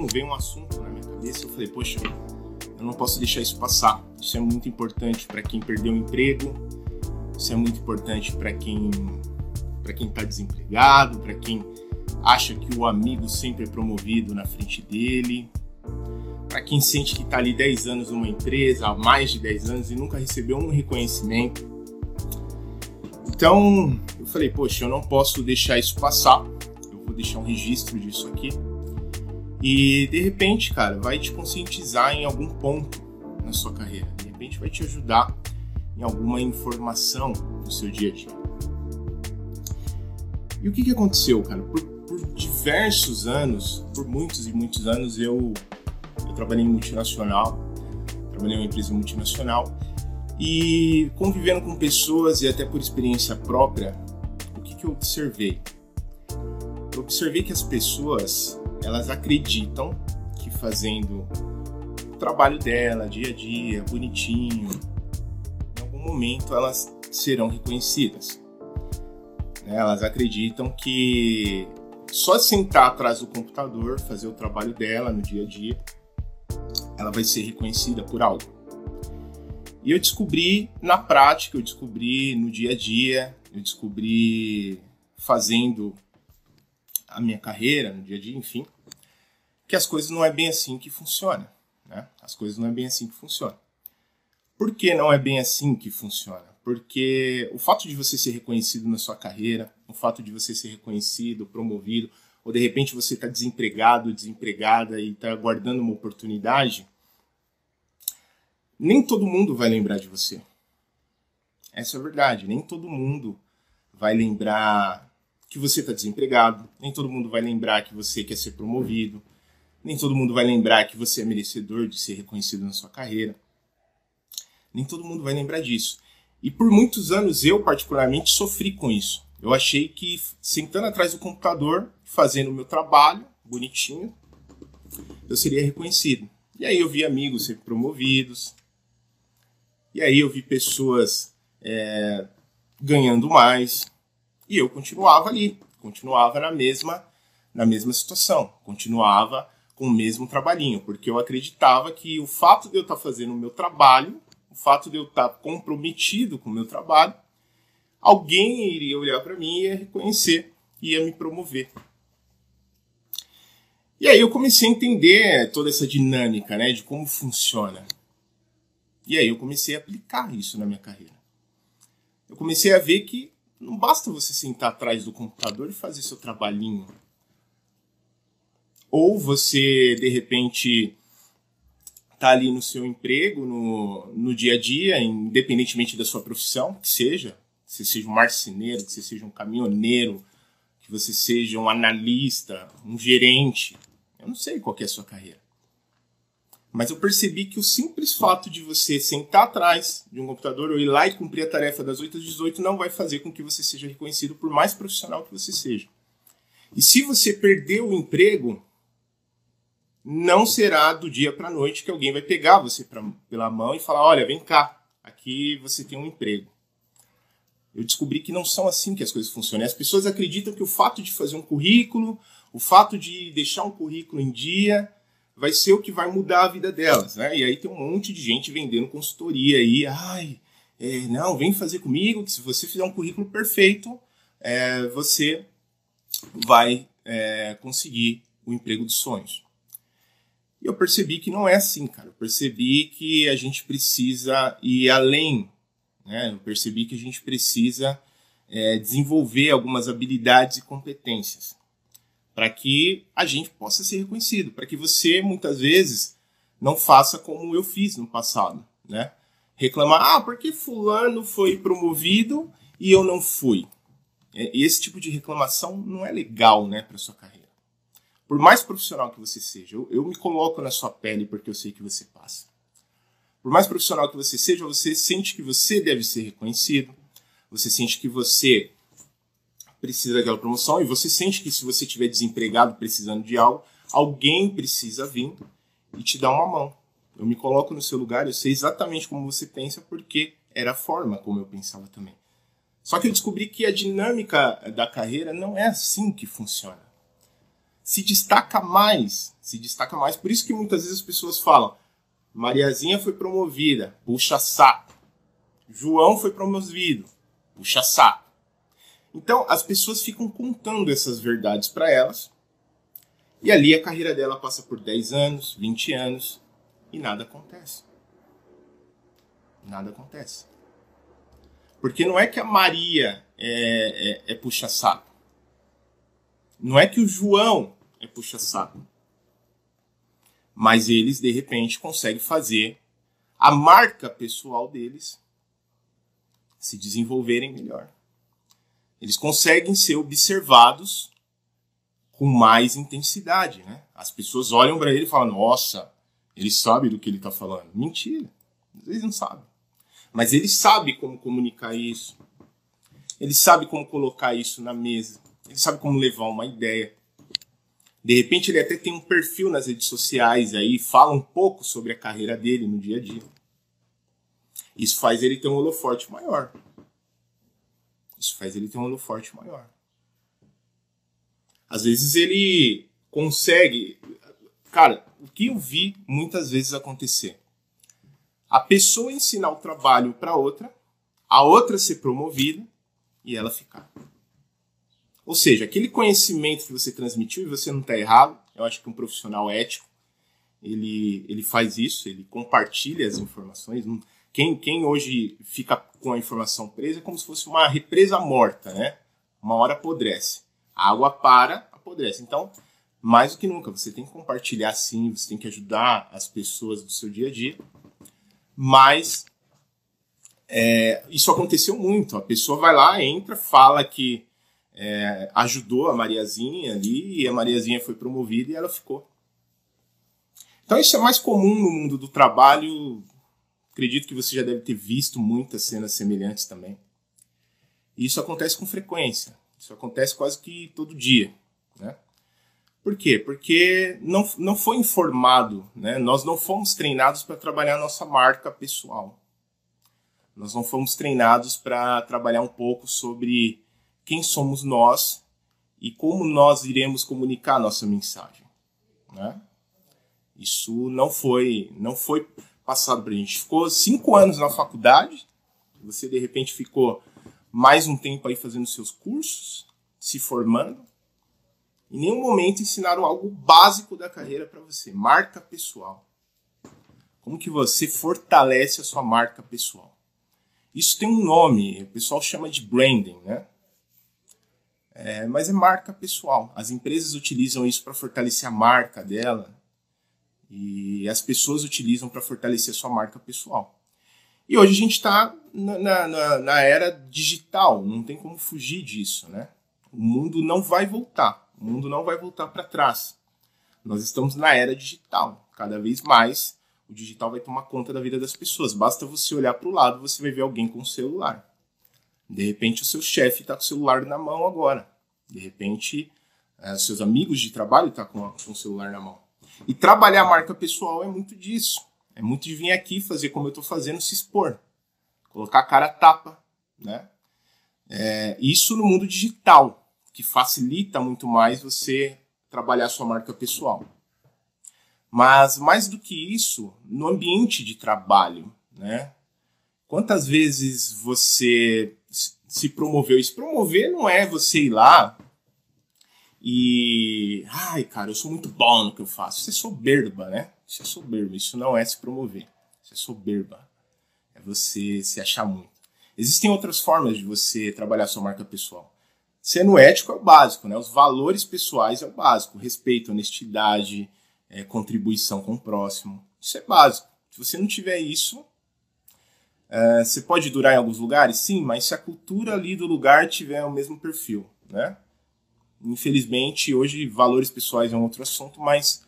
um, veio um assunto na minha cabeça. Eu falei, poxa, eu não posso deixar isso passar. Isso é muito importante para quem perdeu o emprego. Isso é muito importante para quem para quem está desempregado, para quem acha que o amigo sempre é promovido na frente dele, para quem sente que está ali 10 anos numa empresa, há mais de 10 anos e nunca recebeu um reconhecimento. Então, eu falei, poxa, eu não posso deixar isso passar. Eu vou deixar um registro disso aqui. E de repente, cara, vai te conscientizar em algum ponto na sua carreira. De repente vai te ajudar em alguma informação do seu dia a dia. E o que, que aconteceu, cara? Por, por diversos anos, por muitos e muitos anos, eu, eu trabalhei em multinacional, trabalhei em uma empresa multinacional e convivendo com pessoas e até por experiência própria, o que, que eu observei? Eu observei que as pessoas elas acreditam que fazendo o trabalho dela dia a dia, bonitinho, em algum momento elas serão reconhecidas. Né? Elas acreditam que só sentar atrás do computador, fazer o trabalho dela no dia a dia, ela vai ser reconhecida por algo. E eu descobri na prática, eu descobri no dia a dia, eu descobri fazendo a minha carreira no dia a dia, enfim, que as coisas não é bem assim que funciona. Né? As coisas não é bem assim que funciona. Por que não é bem assim que funciona? Porque o fato de você ser reconhecido na sua carreira, o fato de você ser reconhecido, promovido, ou de repente você está desempregado, desempregada e está aguardando uma oportunidade, nem todo mundo vai lembrar de você. Essa é a verdade. Nem todo mundo vai lembrar que você está desempregado, nem todo mundo vai lembrar que você quer ser promovido, nem todo mundo vai lembrar que você é merecedor de ser reconhecido na sua carreira. Nem todo mundo vai lembrar disso. E por muitos anos eu, particularmente, sofri com isso. Eu achei que sentando atrás do computador, fazendo o meu trabalho, bonitinho, eu seria reconhecido. E aí eu vi amigos ser promovidos. E aí eu vi pessoas é, ganhando mais. E eu continuava ali, continuava na mesma, na mesma situação, continuava com o mesmo trabalhinho, porque eu acreditava que o fato de eu estar fazendo o meu trabalho, o fato de eu estar comprometido com o meu trabalho, alguém iria olhar para mim e ia reconhecer, ia me promover. E aí eu comecei a entender toda essa dinâmica, né, de como funciona. E aí eu comecei a aplicar isso na minha carreira. Eu comecei a ver que não basta você sentar atrás do computador e fazer seu trabalhinho. Ou você, de repente, tá ali no seu emprego, no, no dia a dia, independentemente da sua profissão, que seja, que você seja um marceneiro, que você seja um caminhoneiro, que você seja um analista, um gerente. Eu não sei qual é a sua carreira. Mas eu percebi que o simples fato de você sentar atrás de um computador ou ir lá e cumprir a tarefa das 8 às 18 não vai fazer com que você seja reconhecido por mais profissional que você seja. E se você perder o emprego, não será do dia para a noite que alguém vai pegar você pra, pela mão e falar: olha, vem cá, aqui você tem um emprego. Eu descobri que não são assim que as coisas funcionam. As pessoas acreditam que o fato de fazer um currículo, o fato de deixar um currículo em dia, vai ser o que vai mudar a vida delas, né? E aí tem um monte de gente vendendo consultoria aí, ai, é, não, vem fazer comigo, que se você fizer um currículo perfeito, é, você vai é, conseguir o emprego dos sonhos. E eu percebi que não é assim, cara. Eu percebi que a gente precisa ir além, né? Eu percebi que a gente precisa é, desenvolver algumas habilidades e competências para que a gente possa ser reconhecido, para que você muitas vezes não faça como eu fiz no passado, né? Reclamar, ah, porque fulano foi promovido e eu não fui. Esse tipo de reclamação não é legal, né, para sua carreira. Por mais profissional que você seja, eu, eu me coloco na sua pele porque eu sei que você passa. Por mais profissional que você seja, você sente que você deve ser reconhecido, você sente que você precisa daquela promoção e você sente que se você estiver desempregado precisando de algo, alguém precisa vir e te dar uma mão. Eu me coloco no seu lugar, eu sei exatamente como você pensa porque era a forma como eu pensava também. Só que eu descobri que a dinâmica da carreira não é assim que funciona. se destaca mais, se destaca mais. Por isso que muitas vezes as pessoas falam: Mariazinha foi promovida, puxa saco. João foi promovido, puxa saco. Então as pessoas ficam contando essas verdades para elas. E ali a carreira dela passa por 10 anos, 20 anos e nada acontece. Nada acontece. Porque não é que a Maria é, é, é puxa-saco. Não é que o João é puxa-saco. Mas eles, de repente, conseguem fazer a marca pessoal deles se desenvolverem melhor. Eles conseguem ser observados com mais intensidade, né? As pessoas olham para ele e falam: "Nossa, ele sabe do que ele está falando". Mentira. Eles não sabem. Mas ele sabe como comunicar isso. Ele sabe como colocar isso na mesa. Ele sabe como levar uma ideia. De repente ele até tem um perfil nas redes sociais aí, fala um pouco sobre a carreira dele no dia a dia. Isso faz ele ter um holoforte maior. Isso faz ele ter um holoforte maior. Às vezes ele consegue. Cara, o que eu vi muitas vezes acontecer? a pessoa ensinar o trabalho para outra, a outra ser promovida e ela ficar. Ou seja, aquele conhecimento que você transmitiu e você não está errado, eu acho que um profissional ético ele, ele faz isso, ele compartilha as informações. Quem, quem hoje fica com a informação presa é como se fosse uma represa morta, né? Uma hora apodrece. A água para, apodrece. Então, mais do que nunca, você tem que compartilhar sim, você tem que ajudar as pessoas do seu dia a dia mas é, isso aconteceu muito. A pessoa vai lá, entra, fala que é, ajudou a Mariazinha ali e a Mariazinha foi promovida e ela ficou. Então isso é mais comum no mundo do trabalho. Acredito que você já deve ter visto muitas cenas semelhantes também. E isso acontece com frequência. Isso acontece quase que todo dia. Né? Por quê? Porque não, não foi informado, né? nós não fomos treinados para trabalhar nossa marca pessoal. Nós não fomos treinados para trabalhar um pouco sobre quem somos nós e como nós iremos comunicar nossa mensagem. Né? Isso não foi, não foi passado para a gente. Ficou cinco anos na faculdade, você de repente ficou mais um tempo aí fazendo seus cursos, se formando, em nenhum momento ensinaram algo básico da carreira para você, marca pessoal. Como que você fortalece a sua marca pessoal? Isso tem um nome, o pessoal chama de branding, né? É, mas é marca pessoal. As empresas utilizam isso para fortalecer a marca dela e as pessoas utilizam para fortalecer sua marca pessoal. E hoje a gente está na, na, na, era digital, não tem como fugir disso, né? O mundo não vai voltar. O mundo não vai voltar para trás. Nós estamos na era digital. Cada vez mais o digital vai tomar conta da vida das pessoas. Basta você olhar para o lado, você vai ver alguém com o celular. De repente, o seu chefe está com o celular na mão agora. De repente, é, seus amigos de trabalho estão tá com, com o celular na mão. E trabalhar a marca pessoal é muito disso. É muito de vir aqui fazer como eu estou fazendo, se expor. Colocar a cara a tapa. Né? É, isso no mundo digital que facilita muito mais você trabalhar sua marca pessoal. Mas mais do que isso, no ambiente de trabalho, né? Quantas vezes você se promoveu? E se promover não é você ir lá e. Ai, cara, eu sou muito bom no que eu faço. Isso é soberba, né? Isso é soberba. Isso não é se promover. Isso é soberba. É você se achar muito. Existem outras formas de você trabalhar sua marca pessoal. Sendo ético é o básico, né? Os valores pessoais é o básico. Respeito, honestidade, é, contribuição com o próximo. Isso é básico. Se você não tiver isso, é, você pode durar em alguns lugares? Sim, mas se a cultura ali do lugar tiver o mesmo perfil, né? Infelizmente, hoje valores pessoais é um outro assunto, mas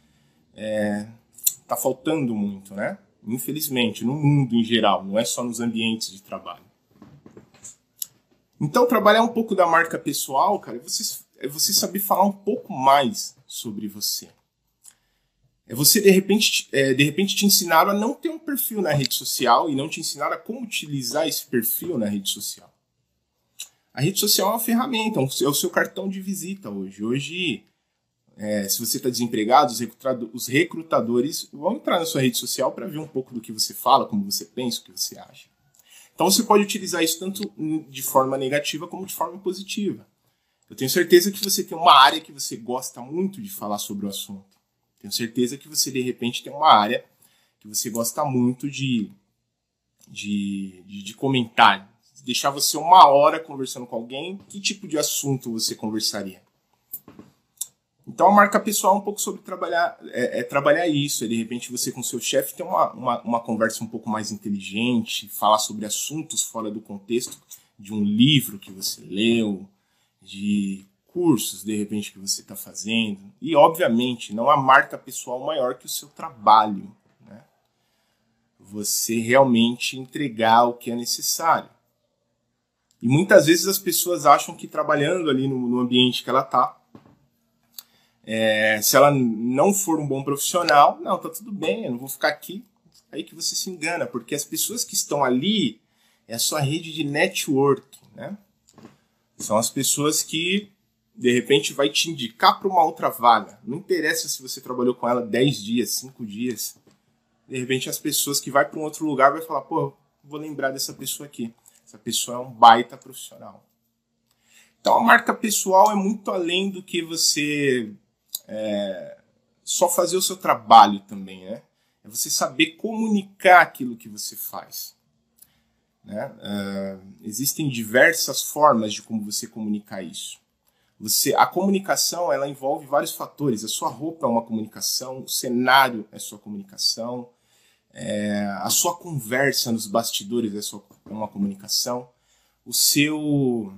é, tá faltando muito, né? Infelizmente, no mundo em geral, não é só nos ambientes de trabalho. Então, trabalhar um pouco da marca pessoal, cara, é você, é você saber falar um pouco mais sobre você. É você, de repente, é, de repente, te ensinar a não ter um perfil na rede social e não te ensinar a como utilizar esse perfil na rede social. A rede social é uma ferramenta, é o seu cartão de visita hoje. Hoje, É, se você está desempregado, os recrutadores vão entrar na sua rede social para ver um pouco do que você fala, como você pensa, o que você acha. Então você pode utilizar isso tanto de forma negativa como de forma positiva. Eu tenho certeza que você tem uma área que você gosta muito de falar sobre o assunto. Tenho certeza que você, de repente, tem uma área que você gosta muito de, de, de, de comentar. Deixar você uma hora conversando com alguém, que tipo de assunto você conversaria? Então a marca pessoal é um pouco sobre trabalhar, é, é trabalhar isso. É, de repente você com seu chefe ter uma, uma, uma, conversa um pouco mais inteligente, falar sobre assuntos fora do contexto de um livro que você leu, de cursos de repente que você está fazendo. E obviamente não há marca pessoal maior que o seu trabalho. Né? Você realmente entregar o que é necessário. E muitas vezes as pessoas acham que trabalhando ali no, no ambiente que ela está, é, se ela não for um bom profissional, não, tá tudo bem, eu não vou ficar aqui. Aí que você se engana, porque as pessoas que estão ali é a sua rede de network, né? São as pessoas que de repente vai te indicar para uma outra vaga. Não interessa se você trabalhou com ela 10 dias, 5 dias. De repente as pessoas que vai para um outro lugar vai falar, pô, vou lembrar dessa pessoa aqui. Essa pessoa é um baita profissional. Então a marca pessoal é muito além do que você é, só fazer o seu trabalho também, né? É você saber comunicar aquilo que você faz. Né? Uh, existem diversas formas de como você comunicar isso. Você, a comunicação ela envolve vários fatores. A sua roupa é uma comunicação, o cenário é sua comunicação, é, a sua conversa nos bastidores é, sua, é uma comunicação, o seu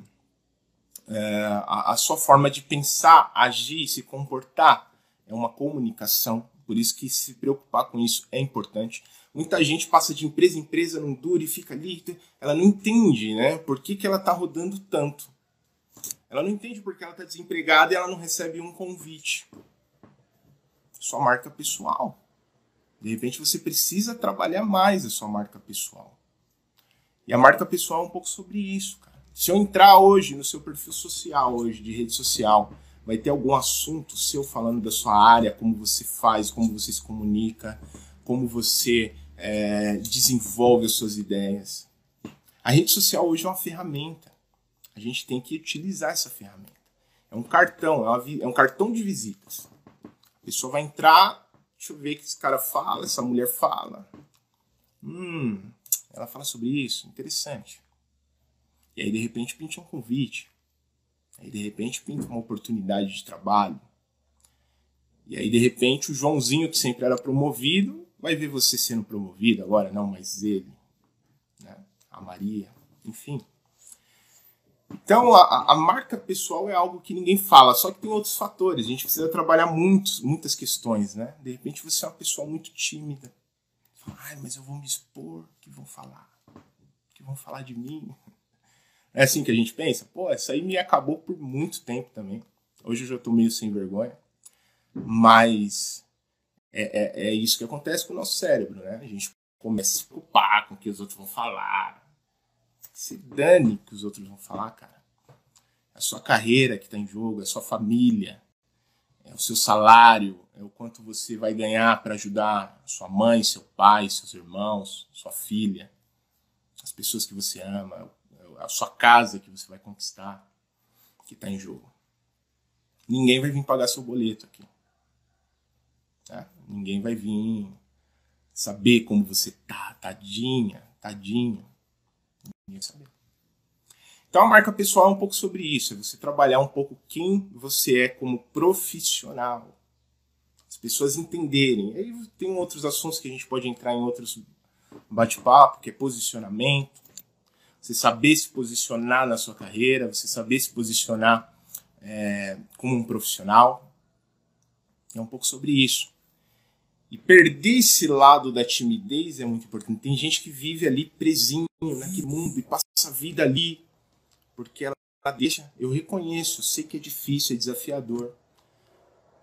é, a, a, sua forma de pensar, agir, se comportar é uma comunicação. Por isso que se preocupar com isso é importante. Muita gente passa de empresa em empresa, não dura e fica ali. Ela não entende, né? Por que, que ela está rodando tanto? Ela não entende porque ela está desempregada e ela não recebe um convite. Sua marca pessoal. De repente você precisa trabalhar mais a sua marca pessoal. E a marca pessoal é um pouco sobre isso, cara. Se eu entrar hoje no seu perfil social, hoje, de rede social, vai ter algum assunto seu falando da sua área, como você faz, como você se comunica, como você é, desenvolve as suas ideias. A rede social hoje é uma ferramenta. A gente tem que utilizar essa ferramenta. É um cartão, é, é um cartão de visitas. A pessoa vai entrar, deixa eu ver o que esse cara fala, essa mulher fala. Hum, ela fala sobre isso, interessante. E aí, de repente, pinta um convite. Aí, de repente, pinta uma oportunidade de trabalho. E aí, de repente, o Joãozinho, que sempre era promovido, vai ver você sendo promovido agora, não mais ele. Né? A Maria, enfim. Então, a, a, marca pessoal é algo que ninguém fala, só que tem outros fatores. A gente precisa trabalhar muitos, muitas questões, né? De repente, você é uma pessoa muito tímida. Ai, mas eu vou me expor, que vão falar? Que vão falar de mim? É assim que a gente pensa? Pô, isso aí me acabou por muito tempo também. Hoje eu já tô meio sem vergonha. Mas é, é, é isso que acontece com o nosso cérebro, né? A gente começa a se preocupar com o que os outros vão falar. Se dane que os outros vão falar, cara. É a sua carreira que está em jogo, é a sua família, é o seu salário, é o quanto você vai ganhar para ajudar sua mãe, seu pai, seus irmãos, sua filha, as pessoas que você ama, a sua casa que você vai conquistar, que está em jogo. Ninguém vai vir pagar seu boleto aqui. Tá? Ninguém vai vir saber como você tá, tadinha, tadinho. Então a marca pessoal é um pouco sobre isso, é você trabalhar um pouco quem você é como profissional. As pessoas entenderem. Aí tem outros assuntos que a gente pode entrar em outros bate-papo, que é posicionamento, você saber se posicionar na sua carreira, você saber se posicionar é, como um profissional. É um pouco sobre isso. E perder esse lado da timidez é muito importante. Tem gente que vive ali presinho naquele mundo e passa a vida ali porque ela deixa. Eu reconheço, eu sei que é difícil, é desafiador,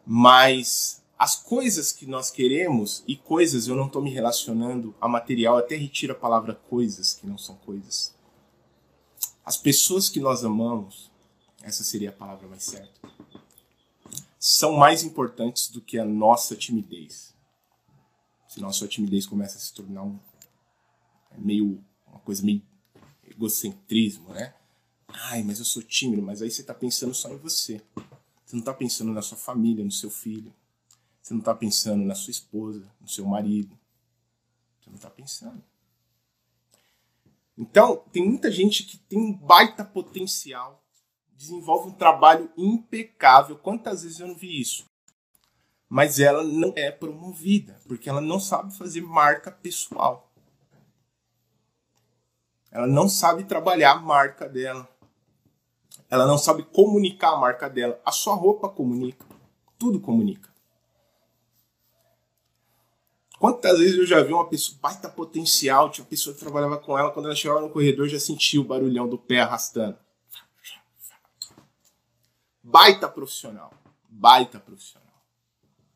mas as coisas que nós queremos e coisas eu não estou me relacionando a material, até retiro a palavra coisas que não são coisas. As pessoas que nós amamos, essa seria a palavra mais certa. são mais importantes do que a nossa timidez. Senão a sua timidez começa a se tornar um, é meio, uma coisa meio egocentrismo, né? Ai, mas eu sou tímido, mas aí você está pensando só em você. Você não está pensando na sua família, no seu filho. Você não está pensando na sua esposa, no seu marido. Você não está pensando. Então, tem muita gente que tem um baita potencial, desenvolve um trabalho impecável. Quantas vezes eu não vi isso? Mas ela não é promovida, porque ela não sabe fazer marca pessoal. Ela não sabe trabalhar a marca dela. Ela não sabe comunicar a marca dela. A sua roupa comunica. Tudo comunica. Quantas vezes eu já vi uma pessoa baita potencial, tinha uma pessoa que trabalhava com ela, quando ela chegava no corredor já sentia o barulhão do pé arrastando. Baita profissional. Baita profissional.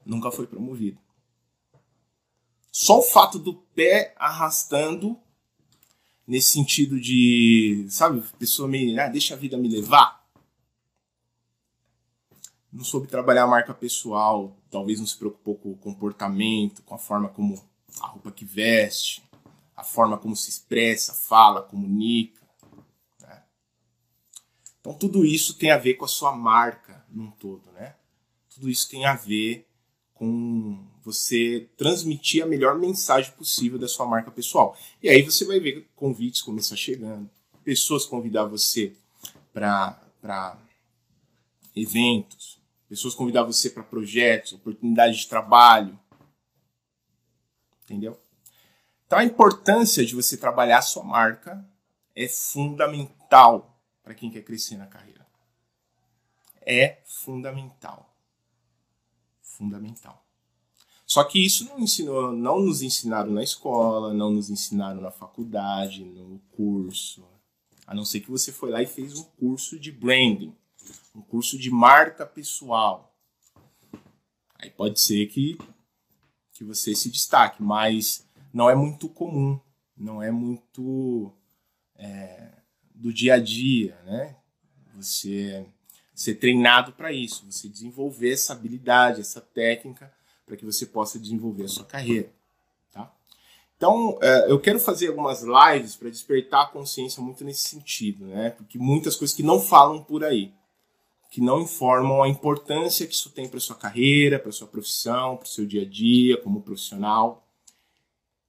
Nunca foi promovido. Só o fato do pé arrastando, nesse sentido de, sabe, pessoa me, ah, deixa a vida me levar não soube trabalhar a marca pessoal, talvez não se preocupou com o comportamento, com a forma como a roupa que veste, a forma como se expressa, fala, comunica. Né? Então tudo isso tem a ver com a sua marca num todo, né? Tudo isso tem a ver com você transmitir a melhor mensagem possível da sua marca pessoal. E aí você vai ver convites começar chegando, pessoas convidar você para eventos, Pessoas convidar você para projetos, oportunidades de trabalho. Entendeu? Então a importância de você trabalhar a sua marca é fundamental para quem quer crescer na carreira. É fundamental. Fundamental. Só que isso não ensinou, não nos ensinaram na escola, não nos ensinaram na faculdade, no curso. A não ser que você foi lá e fez um curso de branding um curso de marca pessoal. Aí pode ser que, que você se destaque, mas não é muito comum, não é muito é, do dia a dia, né? Você ser treinado para isso, você desenvolver essa habilidade, essa técnica, para que você possa desenvolver a sua carreira. Tá? Então, é, eu quero fazer algumas lives para despertar a consciência muito nesse sentido, né? Porque muitas coisas que não falam por aí que não informam a importância que isso tem para sua carreira, para sua profissão, para o seu dia a dia como profissional.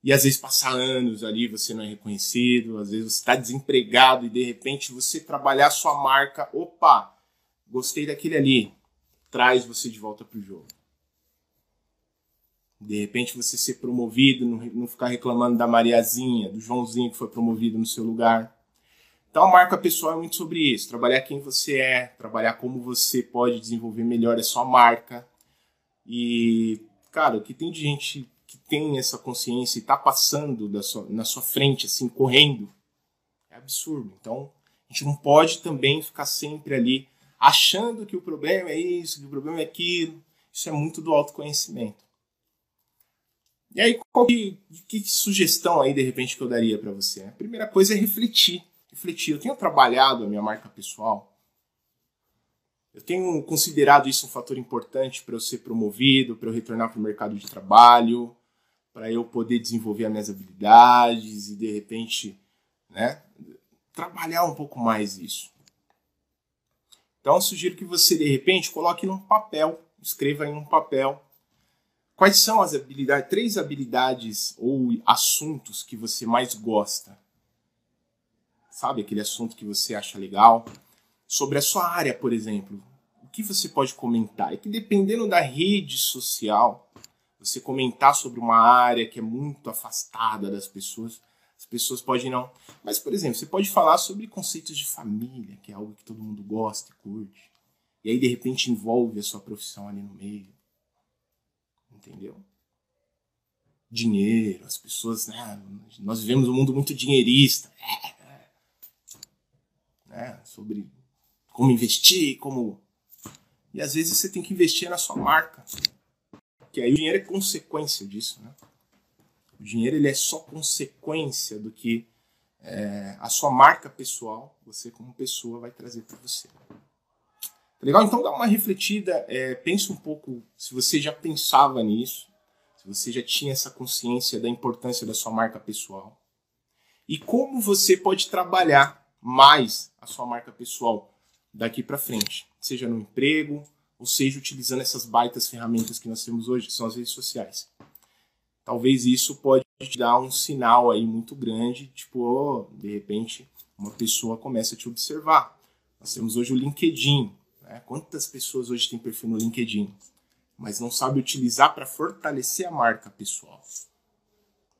E às vezes passa anos ali, você não é reconhecido, às vezes você está desempregado e de repente você trabalhar sua marca, opa, gostei daquele ali, traz você de volta para o jogo. De repente você ser promovido, não ficar reclamando da Mariazinha, do Joãozinho que foi promovido no seu lugar. Então, a marca pessoal é muito sobre isso: trabalhar quem você é, trabalhar como você pode desenvolver melhor a sua marca. E, cara, o que tem de gente que tem essa consciência e está passando sua, na sua frente, assim, correndo, é absurdo. Então, a gente não pode também ficar sempre ali achando que o problema é isso, que o problema é aquilo. Isso é muito do autoconhecimento. E aí, qual que, que sugestão aí, de repente, que eu daria para você? A primeira coisa é refletir refletir. Eu tenho trabalhado a minha marca pessoal. Eu tenho considerado isso um fator importante para eu ser promovido, para eu retornar para o mercado de trabalho, para eu poder desenvolver as minhas habilidades e de repente, né, trabalhar um pouco mais isso. Então, sugiro que você de repente coloque num papel, escreva em um papel quais são as habilidades, três habilidades ou assuntos que você mais gosta sabe? Aquele assunto que você acha legal. Sobre a sua área, por exemplo. O que você pode comentar? É que dependendo da rede social, você comentar sobre uma área que é muito afastada das pessoas, as pessoas podem não. Mas, por exemplo, você pode falar sobre conceitos de família, que é algo que todo mundo gosta e curte. E aí, de repente, envolve a sua profissão ali no meio. Entendeu? Dinheiro, as pessoas, né? Nós vivemos um mundo muito dinheirista. É, né? sobre como investir, como. E às vezes você tem que investir na sua marca. Que aí o dinheiro é consequência disso. Né? O dinheiro ele é só consequência do que é, a sua marca pessoal, você como pessoa, vai trazer para você. Legal? Então dá uma refletida, é, pensa um pouco se você já pensava nisso, se você já tinha essa consciência da importância da sua marca pessoal e como você pode trabalhar mais a sua marca pessoal daqui para frente, seja no emprego, ou seja utilizando essas baitas ferramentas que nós temos hoje, que são as redes sociais. Talvez isso pode te dar um sinal aí muito grande, tipo, oh, de repente uma pessoa começa a te observar. Nós temos hoje o LinkedIn. Né? Quantas pessoas hoje têm perfil no LinkedIn, mas não sabe utilizar para fortalecer a marca pessoal?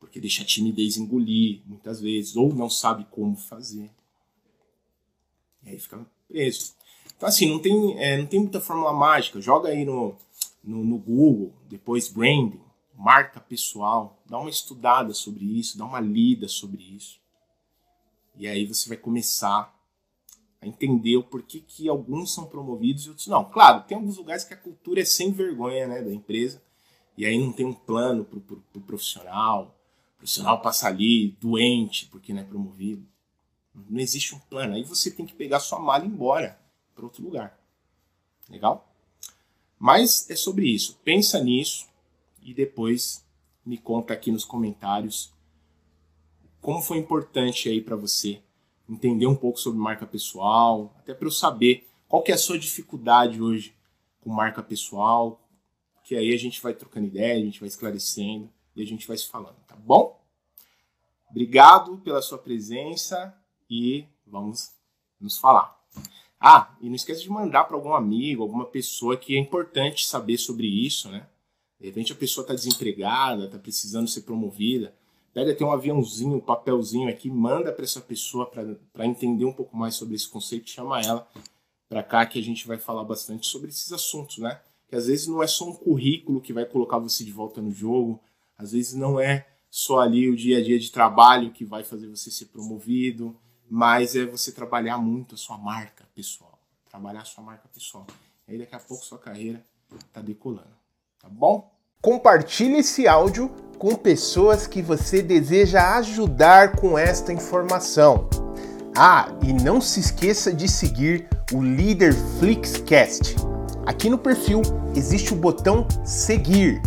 Porque deixa a timidez engolir muitas vezes, ou não sabe como fazer. E aí fica preso. Então, assim, não tem, é, não tem muita fórmula mágica. Joga aí no, no, no Google, depois branding, marca pessoal, dá uma estudada sobre isso, dá uma lida sobre isso. E aí você vai começar a entender o porquê que alguns são promovidos e outros não. Claro, tem alguns lugares que a cultura é sem vergonha né, da empresa, e aí não tem um plano para o pro, pro profissional, o profissional passa ali doente porque não é promovido. Não existe um plano. Aí você tem que pegar sua mala e ir embora para outro lugar. Legal? Mas é sobre isso. Pensa nisso e depois me conta aqui nos comentários como foi importante aí para você entender um pouco sobre marca pessoal, até para eu saber qual que é a sua dificuldade hoje com marca pessoal, que aí a gente vai trocando ideia, a gente vai esclarecendo e a gente vai se falando, tá bom? Obrigado pela sua presença e vamos nos falar. Ah, e não esqueça de mandar para algum amigo, alguma pessoa que é importante saber sobre isso, né? De repente a pessoa está desempregada, está precisando ser promovida. Pega tem um aviãozinho, um papelzinho aqui, manda para essa pessoa para entender um pouco mais sobre esse conceito, chama ela para cá que a gente vai falar bastante sobre esses assuntos, né? Que às vezes não é só um currículo que vai colocar você de volta no jogo, às vezes não é só ali o dia a dia de trabalho que vai fazer você ser promovido, mas é você trabalhar muito a sua marca pessoal. Trabalhar a sua marca pessoal. Aí daqui a pouco sua carreira tá decolando. Tá bom? Compartilhe esse áudio com pessoas que você deseja ajudar com esta informação. Ah, e não se esqueça de seguir o Líder Flixcast. Aqui no perfil existe o botão seguir.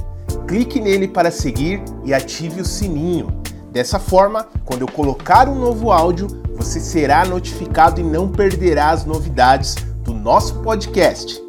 Clique nele para seguir e ative o sininho. Dessa forma, quando eu colocar um novo áudio, você será notificado e não perderá as novidades do nosso podcast.